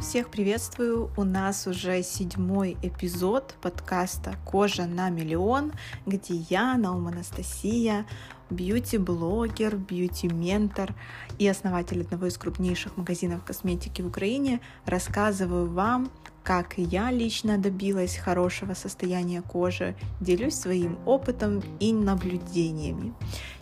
Всех приветствую! У нас уже седьмой эпизод подкаста «Кожа на миллион», где я, Наум Анастасия, бьюти-блогер, бьюти-ментор и основатель одного из крупнейших магазинов косметики в Украине, рассказываю вам как я лично добилась хорошего состояния кожи, делюсь своим опытом и наблюдениями.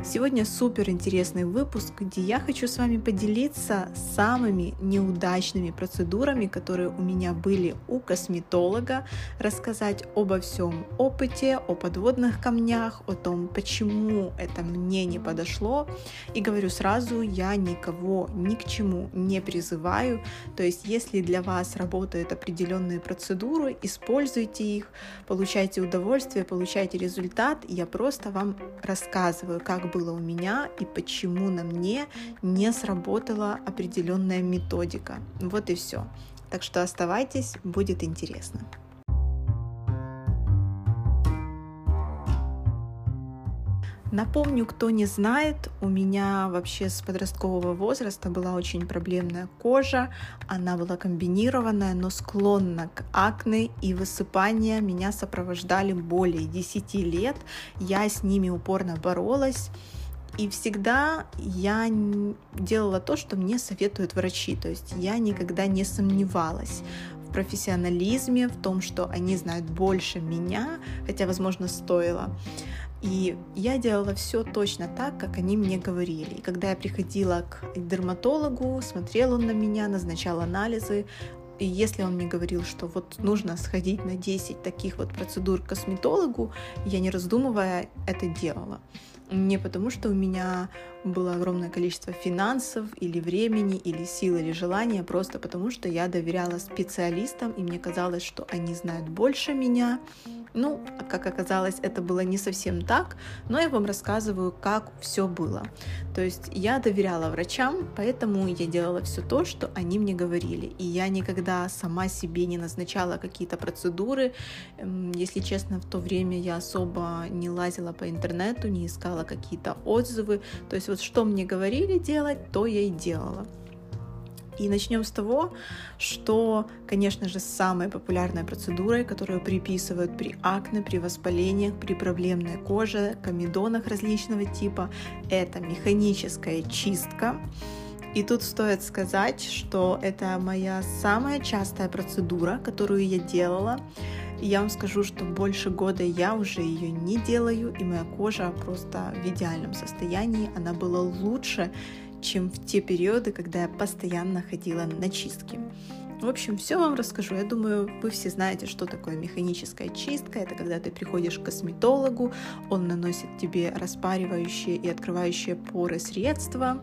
Сегодня супер интересный выпуск, где я хочу с вами поделиться самыми неудачными процедурами, которые у меня были у косметолога, рассказать обо всем опыте, о подводных камнях, о том, почему это мне не подошло. И говорю сразу, я никого ни к чему не призываю. То есть, если для вас работает определенный определенные процедуры, используйте их, получайте удовольствие, получайте результат. Я просто вам рассказываю, как было у меня и почему на мне не сработала определенная методика. Вот и все. Так что оставайтесь, будет интересно. Напомню, кто не знает, у меня вообще с подросткового возраста была очень проблемная кожа. Она была комбинированная, но склонна к акне и высыпания. Меня сопровождали более 10 лет. Я с ними упорно боролась. И всегда я делала то, что мне советуют врачи. То есть я никогда не сомневалась в профессионализме, в том, что они знают больше меня, хотя, возможно, стоило. И я делала все точно так, как они мне говорили. И когда я приходила к дерматологу, смотрел он на меня, назначал анализы, и если он мне говорил, что вот нужно сходить на 10 таких вот процедур к косметологу, я не раздумывая это делала. Не потому, что у меня было огромное количество финансов или времени, или сил, или желания, просто потому, что я доверяла специалистам, и мне казалось, что они знают больше меня, ну, как оказалось, это было не совсем так, но я вам рассказываю, как все было. То есть я доверяла врачам, поэтому я делала все то, что они мне говорили. И я никогда сама себе не назначала какие-то процедуры. Эм, если честно, в то время я особо не лазила по интернету, не искала какие-то отзывы. То есть вот что мне говорили делать, то я и делала. И начнем с того, что, конечно же, самой популярной процедурой, которую приписывают при акне, при воспалениях, при проблемной коже, комедонах различного типа, это механическая чистка. И тут стоит сказать, что это моя самая частая процедура, которую я делала. И я вам скажу, что больше года я уже ее не делаю, и моя кожа просто в идеальном состоянии. Она была лучше, чем в те периоды, когда я постоянно ходила на чистки. В общем, все вам расскажу. Я думаю, вы все знаете, что такое механическая чистка. Это когда ты приходишь к косметологу, он наносит тебе распаривающие и открывающие поры средства,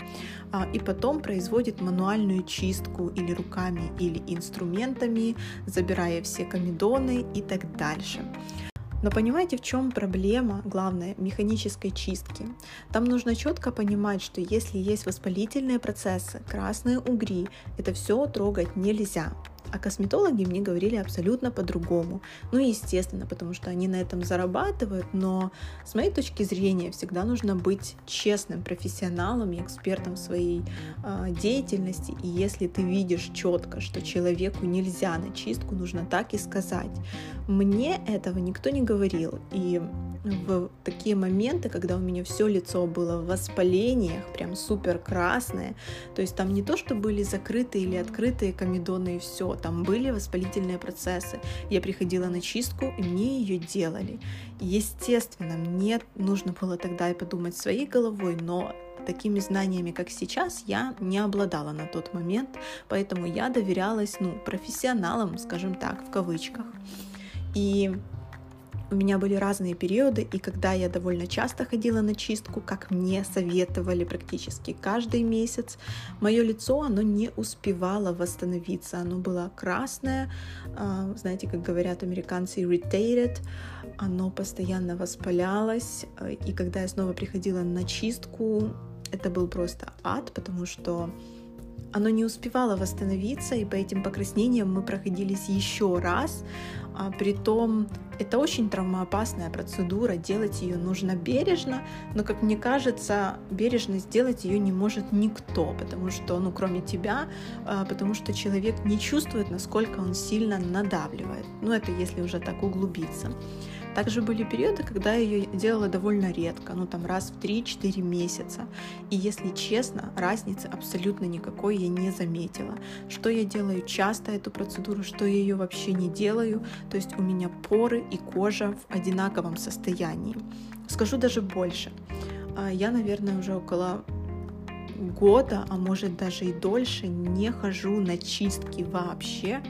а, и потом производит мануальную чистку или руками, или инструментами, забирая все комедоны и так дальше. Но понимаете, в чем проблема, главная, механической чистки? Там нужно четко понимать, что если есть воспалительные процессы, красные угри, это все трогать нельзя. А косметологи мне говорили абсолютно по-другому. Ну, естественно, потому что они на этом зарабатывают, но с моей точки зрения всегда нужно быть честным профессионалом и экспертом в своей э, деятельности. И если ты видишь четко, что человеку нельзя на чистку, нужно так и сказать. Мне этого никто не говорил. И в такие моменты, когда у меня все лицо было в воспалениях, прям супер красное, то есть там не то, что были закрытые или открытые комедоны и все, там были воспалительные процессы. Я приходила на чистку, и мне ее делали. Естественно, мне нужно было тогда и подумать своей головой, но такими знаниями, как сейчас, я не обладала на тот момент, поэтому я доверялась, ну, профессионалам, скажем так, в кавычках. И у меня были разные периоды, и когда я довольно часто ходила на чистку, как мне советовали практически каждый месяц, мое лицо, оно не успевало восстановиться, оно было красное, а, знаете, как говорят американцы, irritated, оно постоянно воспалялось, и когда я снова приходила на чистку, это был просто ад, потому что оно не успевало восстановиться, и по этим покраснениям мы проходились еще раз. А, притом это очень травмоопасная процедура, делать ее нужно бережно, но, как мне кажется, бережно сделать ее не может никто, потому что, ну, кроме тебя, а, потому что человек не чувствует, насколько он сильно надавливает. Ну, это если уже так углубиться. Также были периоды, когда я ее делала довольно редко, ну там раз в 3-4 месяца. И если честно, разницы абсолютно никакой я не заметила. Что я делаю часто эту процедуру, что я ее вообще не делаю. То есть у меня поры и кожа в одинаковом состоянии. Скажу даже больше. А, я, наверное, уже около года, а может даже и дольше, не хожу на чистки вообще.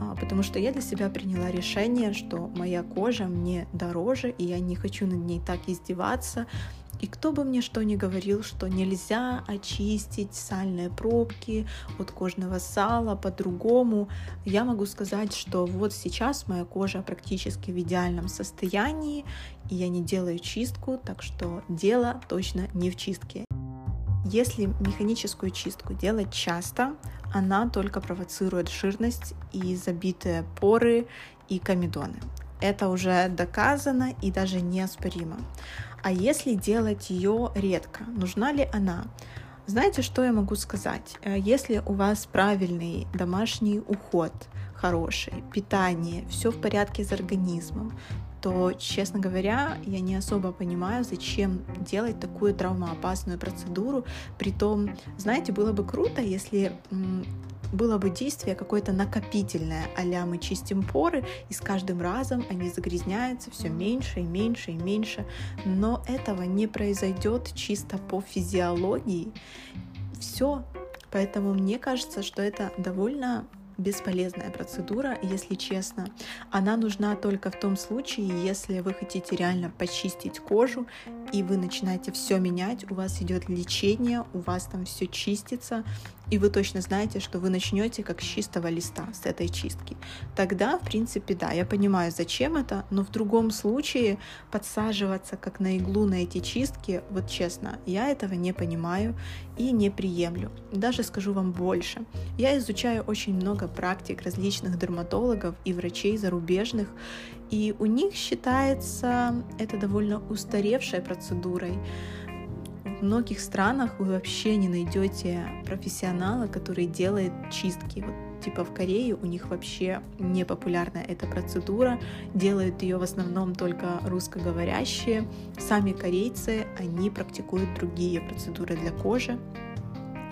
А, потому что я для себя приняла решение, что моя кожа мне дороже, и я не хочу над ней так издеваться. И кто бы мне что ни говорил, что нельзя очистить сальные пробки от кожного сала по-другому, я могу сказать, что вот сейчас моя кожа практически в идеальном состоянии, и я не делаю чистку, так что дело точно не в чистке. Если механическую чистку делать часто, она только провоцирует жирность и забитые поры и комедоны. Это уже доказано и даже неоспоримо. А если делать ее редко, нужна ли она? Знаете, что я могу сказать? Э, если у вас правильный домашний уход, хороший, питание, все в порядке с организмом, то, честно говоря, я не особо понимаю, зачем делать такую травмоопасную процедуру. Притом, знаете, было бы круто, если было бы действие какое-то накопительное, а мы чистим поры, и с каждым разом они загрязняются все меньше и меньше и меньше. Но этого не произойдет чисто по физиологии. Все. Поэтому мне кажется, что это довольно бесполезная процедура, если честно. Она нужна только в том случае, если вы хотите реально почистить кожу, и вы начинаете все менять, у вас идет лечение, у вас там все чистится, и вы точно знаете, что вы начнете как с чистого листа, с этой чистки. Тогда, в принципе, да, я понимаю, зачем это, но в другом случае подсаживаться как на иглу на эти чистки, вот честно, я этого не понимаю и не приемлю. Даже скажу вам больше. Я изучаю очень много практик различных дерматологов и врачей зарубежных, и у них считается это довольно устаревшей процедурой многих странах вы вообще не найдете профессионала, который делает чистки. Вот, типа в Корее у них вообще не популярна эта процедура, делают ее в основном только русскоговорящие. Сами корейцы, они практикуют другие процедуры для кожи.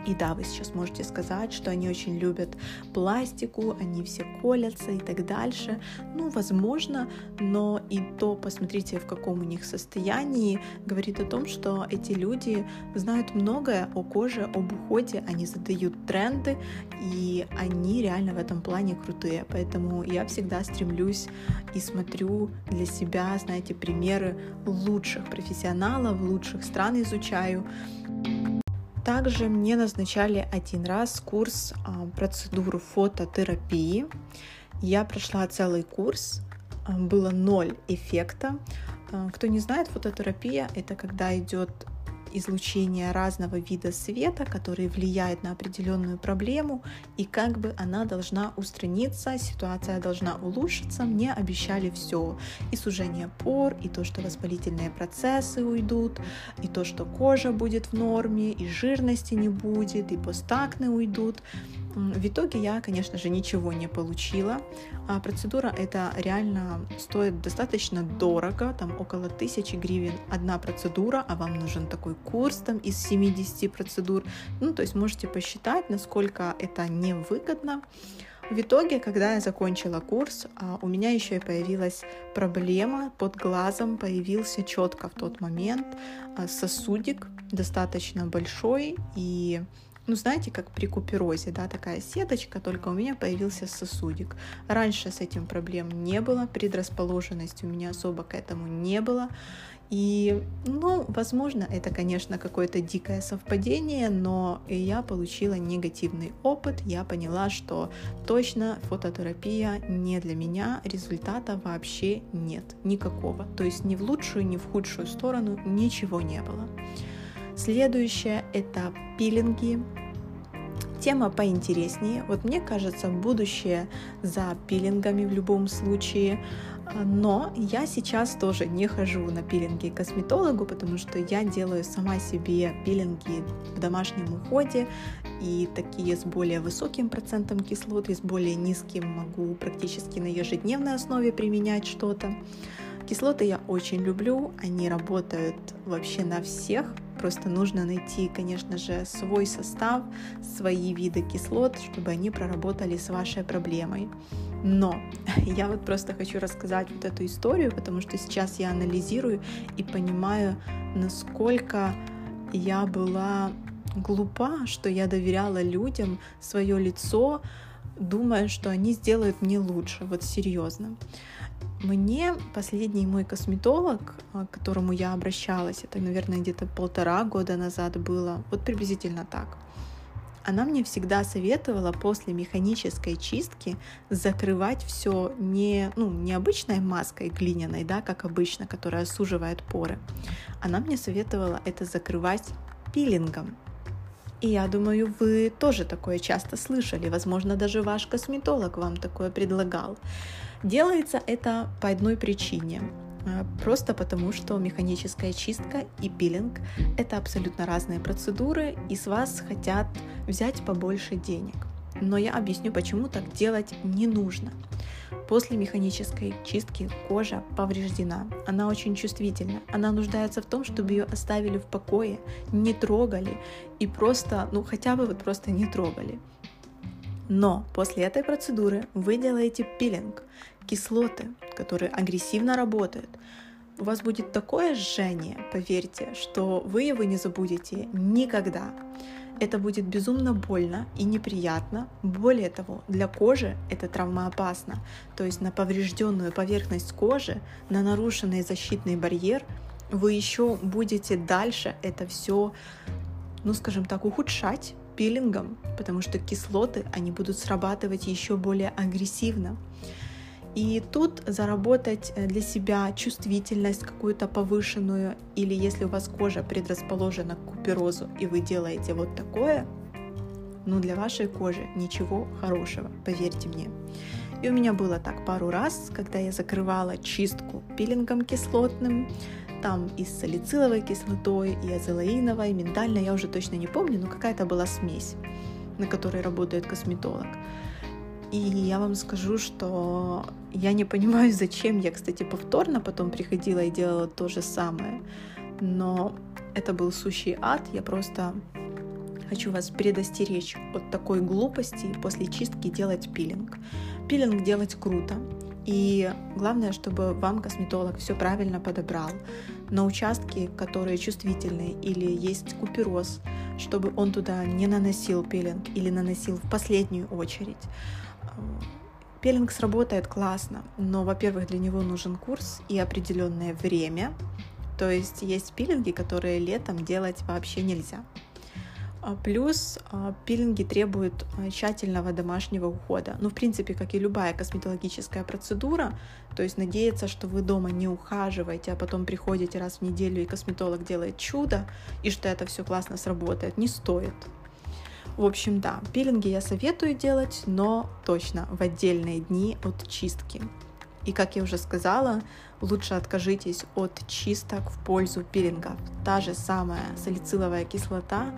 И да, вы сейчас можете сказать, что они очень любят пластику, они все колятся и так дальше. Ну, возможно, но и то, посмотрите, в каком у них состоянии, говорит о том, что эти люди знают многое о коже, об уходе, они задают тренды, и они реально в этом плане крутые. Поэтому я всегда стремлюсь и смотрю для себя, знаете, примеры лучших профессионалов, лучших стран изучаю. Также мне назначали один раз курс а, процедуру фототерапии. Я прошла целый курс, а, было ноль эффекта. А, кто не знает, фототерапия это когда идет излучение разного вида света, который влияет на определенную проблему, и как бы она должна устраниться, ситуация должна улучшиться. Мне обещали все. И сужение пор, и то, что воспалительные процессы уйдут, и то, что кожа будет в норме, и жирности не будет, и постакны уйдут. В итоге я, конечно же, ничего не получила. А процедура эта реально стоит достаточно дорого, там около тысячи гривен одна процедура, а вам нужен такой курс там из 70 процедур. Ну, то есть можете посчитать, насколько это невыгодно. В итоге, когда я закончила курс, а, у меня еще и появилась проблема под глазом, появился четко в тот момент а, сосудик достаточно большой и ну, знаете, как при куперозе, да, такая сеточка, только у меня появился сосудик. Раньше с этим проблем не было, предрасположенности у меня особо к этому не было. И, ну, возможно, это, конечно, какое-то дикое совпадение, но я получила негативный опыт, я поняла, что точно фототерапия не для меня, результата вообще нет, никакого. То есть ни в лучшую, ни в худшую сторону ничего не было. Следующее это пилинги. тема поинтереснее. Вот мне кажется, будущее за пилингами в любом случае. Но я сейчас тоже не хожу на пилинги к косметологу, потому что я делаю сама себе пилинги в домашнем уходе, и такие с более высоким процентом кислот, и с более низким могу практически на ежедневной основе применять что-то. Кислоты я очень люблю, они работают вообще на всех, просто нужно найти, конечно же, свой состав, свои виды кислот, чтобы они проработали с вашей проблемой. Но я вот просто хочу рассказать вот эту историю, потому что сейчас я анализирую и понимаю, насколько я была глупа, что я доверяла людям свое лицо, думая, что они сделают мне лучше, вот серьезно. Мне последний мой косметолог, а, к которому я обращалась, это, наверное, где-то полтора года назад было, вот приблизительно так. Она мне всегда советовала после механической чистки закрывать все не, ну, не обычной маской глиняной, да, как обычно, которая суживает поры. Она мне советовала это закрывать пилингом. И я думаю, вы тоже такое часто слышали. Возможно, даже ваш косметолог вам такое предлагал. Делается это по одной причине. Э, просто потому, что механическая чистка и пилинг – это абсолютно разные процедуры, и с вас хотят взять побольше денег. Но я объясню, почему так делать не нужно. После механической чистки кожа повреждена, она очень чувствительна, она нуждается в том, чтобы ее оставили в покое, не трогали и просто, ну хотя бы вот просто не трогали. Но после этой процедуры вы делаете пилинг, кислоты, которые агрессивно работают. У вас будет такое жжение, поверьте, что вы его не забудете никогда. Это будет безумно больно и неприятно. Более того, для кожи это травмоопасно. То есть на поврежденную поверхность кожи, на нарушенный защитный барьер вы еще будете дальше это все, ну скажем так, ухудшать пилингом, потому что кислоты, они будут срабатывать еще более агрессивно. И тут заработать э, для себя чувствительность какую-то повышенную, или если у вас кожа предрасположена к куперозу, и вы делаете вот такое, ну для вашей кожи ничего хорошего, поверьте мне. И у меня было так пару раз, когда я закрывала чистку пилингом кислотным, там и с салициловой кислотой, и азелаиновой, и миндальной, я уже точно не помню, но какая-то была смесь, на которой работает косметолог. И я вам скажу, что я не понимаю, зачем я, кстати, повторно потом приходила и делала то же самое. Но это был сущий ад. Я просто хочу вас предостеречь от такой глупости после чистки делать пилинг. Пилинг делать круто. И главное, чтобы вам косметолог все правильно подобрал. На участки, которые чувствительные или есть купероз, чтобы он туда не наносил пилинг или наносил в последнюю очередь. Пелинг сработает классно, но, во-первых, для него нужен курс и определенное время. То есть есть пилинги, которые летом делать вообще нельзя. А плюс а, пилинги требуют а, тщательного домашнего ухода. Ну, в принципе, как и любая косметологическая процедура, то есть надеяться, что вы дома не ухаживаете, а потом приходите раз в неделю и косметолог делает чудо, и что это все классно сработает, не стоит. В общем, да, пилинги я советую делать, но точно в отдельные дни от чистки. И как я уже сказала, лучше откажитесь от чисток в пользу пилингов. Та же самая салициловая кислота,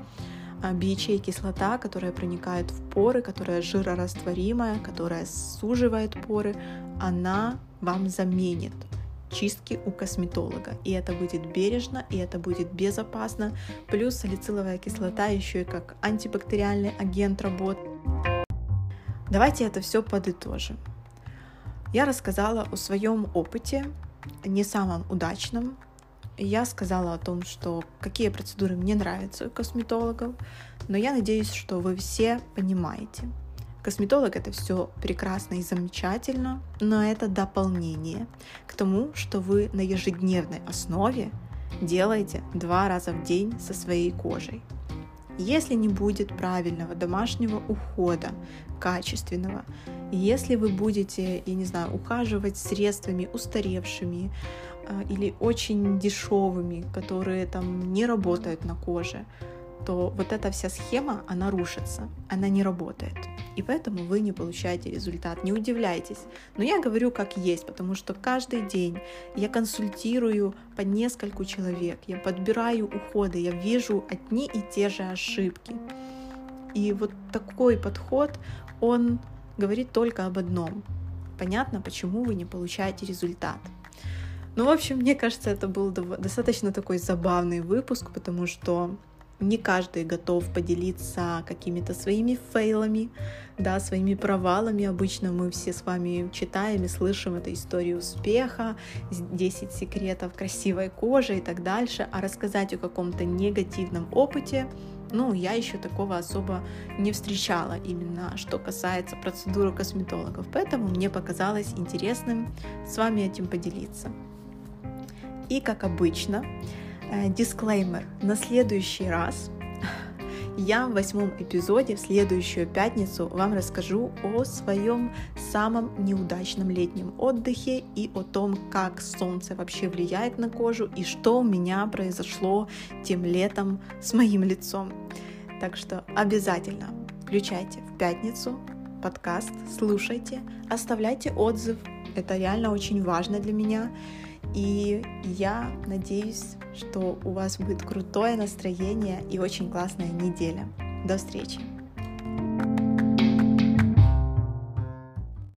BHA кислота, которая проникает в поры, которая жирорастворимая, которая суживает поры, она вам заменит чистки у косметолога. И это будет бережно, и это будет безопасно. Плюс салициловая кислота еще и как антибактериальный агент работает. Давайте это все подытожим. Я рассказала о своем опыте, не самом удачном. Я сказала о том, что какие процедуры мне нравятся у косметологов, но я надеюсь, что вы все понимаете – Косметолог это все прекрасно и замечательно, но это дополнение к тому, что вы на ежедневной основе делаете два раза в день со своей кожей. Если не будет правильного домашнего ухода, качественного, если вы будете, я не знаю, ухаживать средствами устаревшими э, или очень дешевыми, которые там не работают на коже, то вот эта вся схема, она рушится, она не работает. И поэтому вы не получаете результат. Не удивляйтесь. Но я говорю как есть, потому что каждый день я консультирую по нескольку человек, я подбираю уходы, я вижу одни и те же ошибки. И вот такой подход, он говорит только об одном. Понятно, почему вы не получаете результат. Ну, в общем, мне кажется, это был достаточно такой забавный выпуск, потому что не каждый готов поделиться какими-то своими фейлами, да, своими провалами. Обычно мы все с вами читаем и слышим эту историю успеха, 10 секретов красивой кожи и так дальше, а рассказать о каком-то негативном опыте ну, я еще такого особо не встречала, именно что касается процедуры косметологов. Поэтому мне показалось интересным с вами этим поделиться. И как обычно, э, дисклеймер. На следующий раз я в восьмом эпизоде в следующую пятницу вам расскажу о своем самом неудачном летнем отдыхе и о том, как солнце вообще влияет на кожу и что у меня произошло тем летом с моим лицом. Так что обязательно включайте в пятницу подкаст, слушайте, оставляйте отзыв. Это реально очень важно для меня. И я надеюсь, что у вас будет крутое настроение и очень классная неделя. До встречи!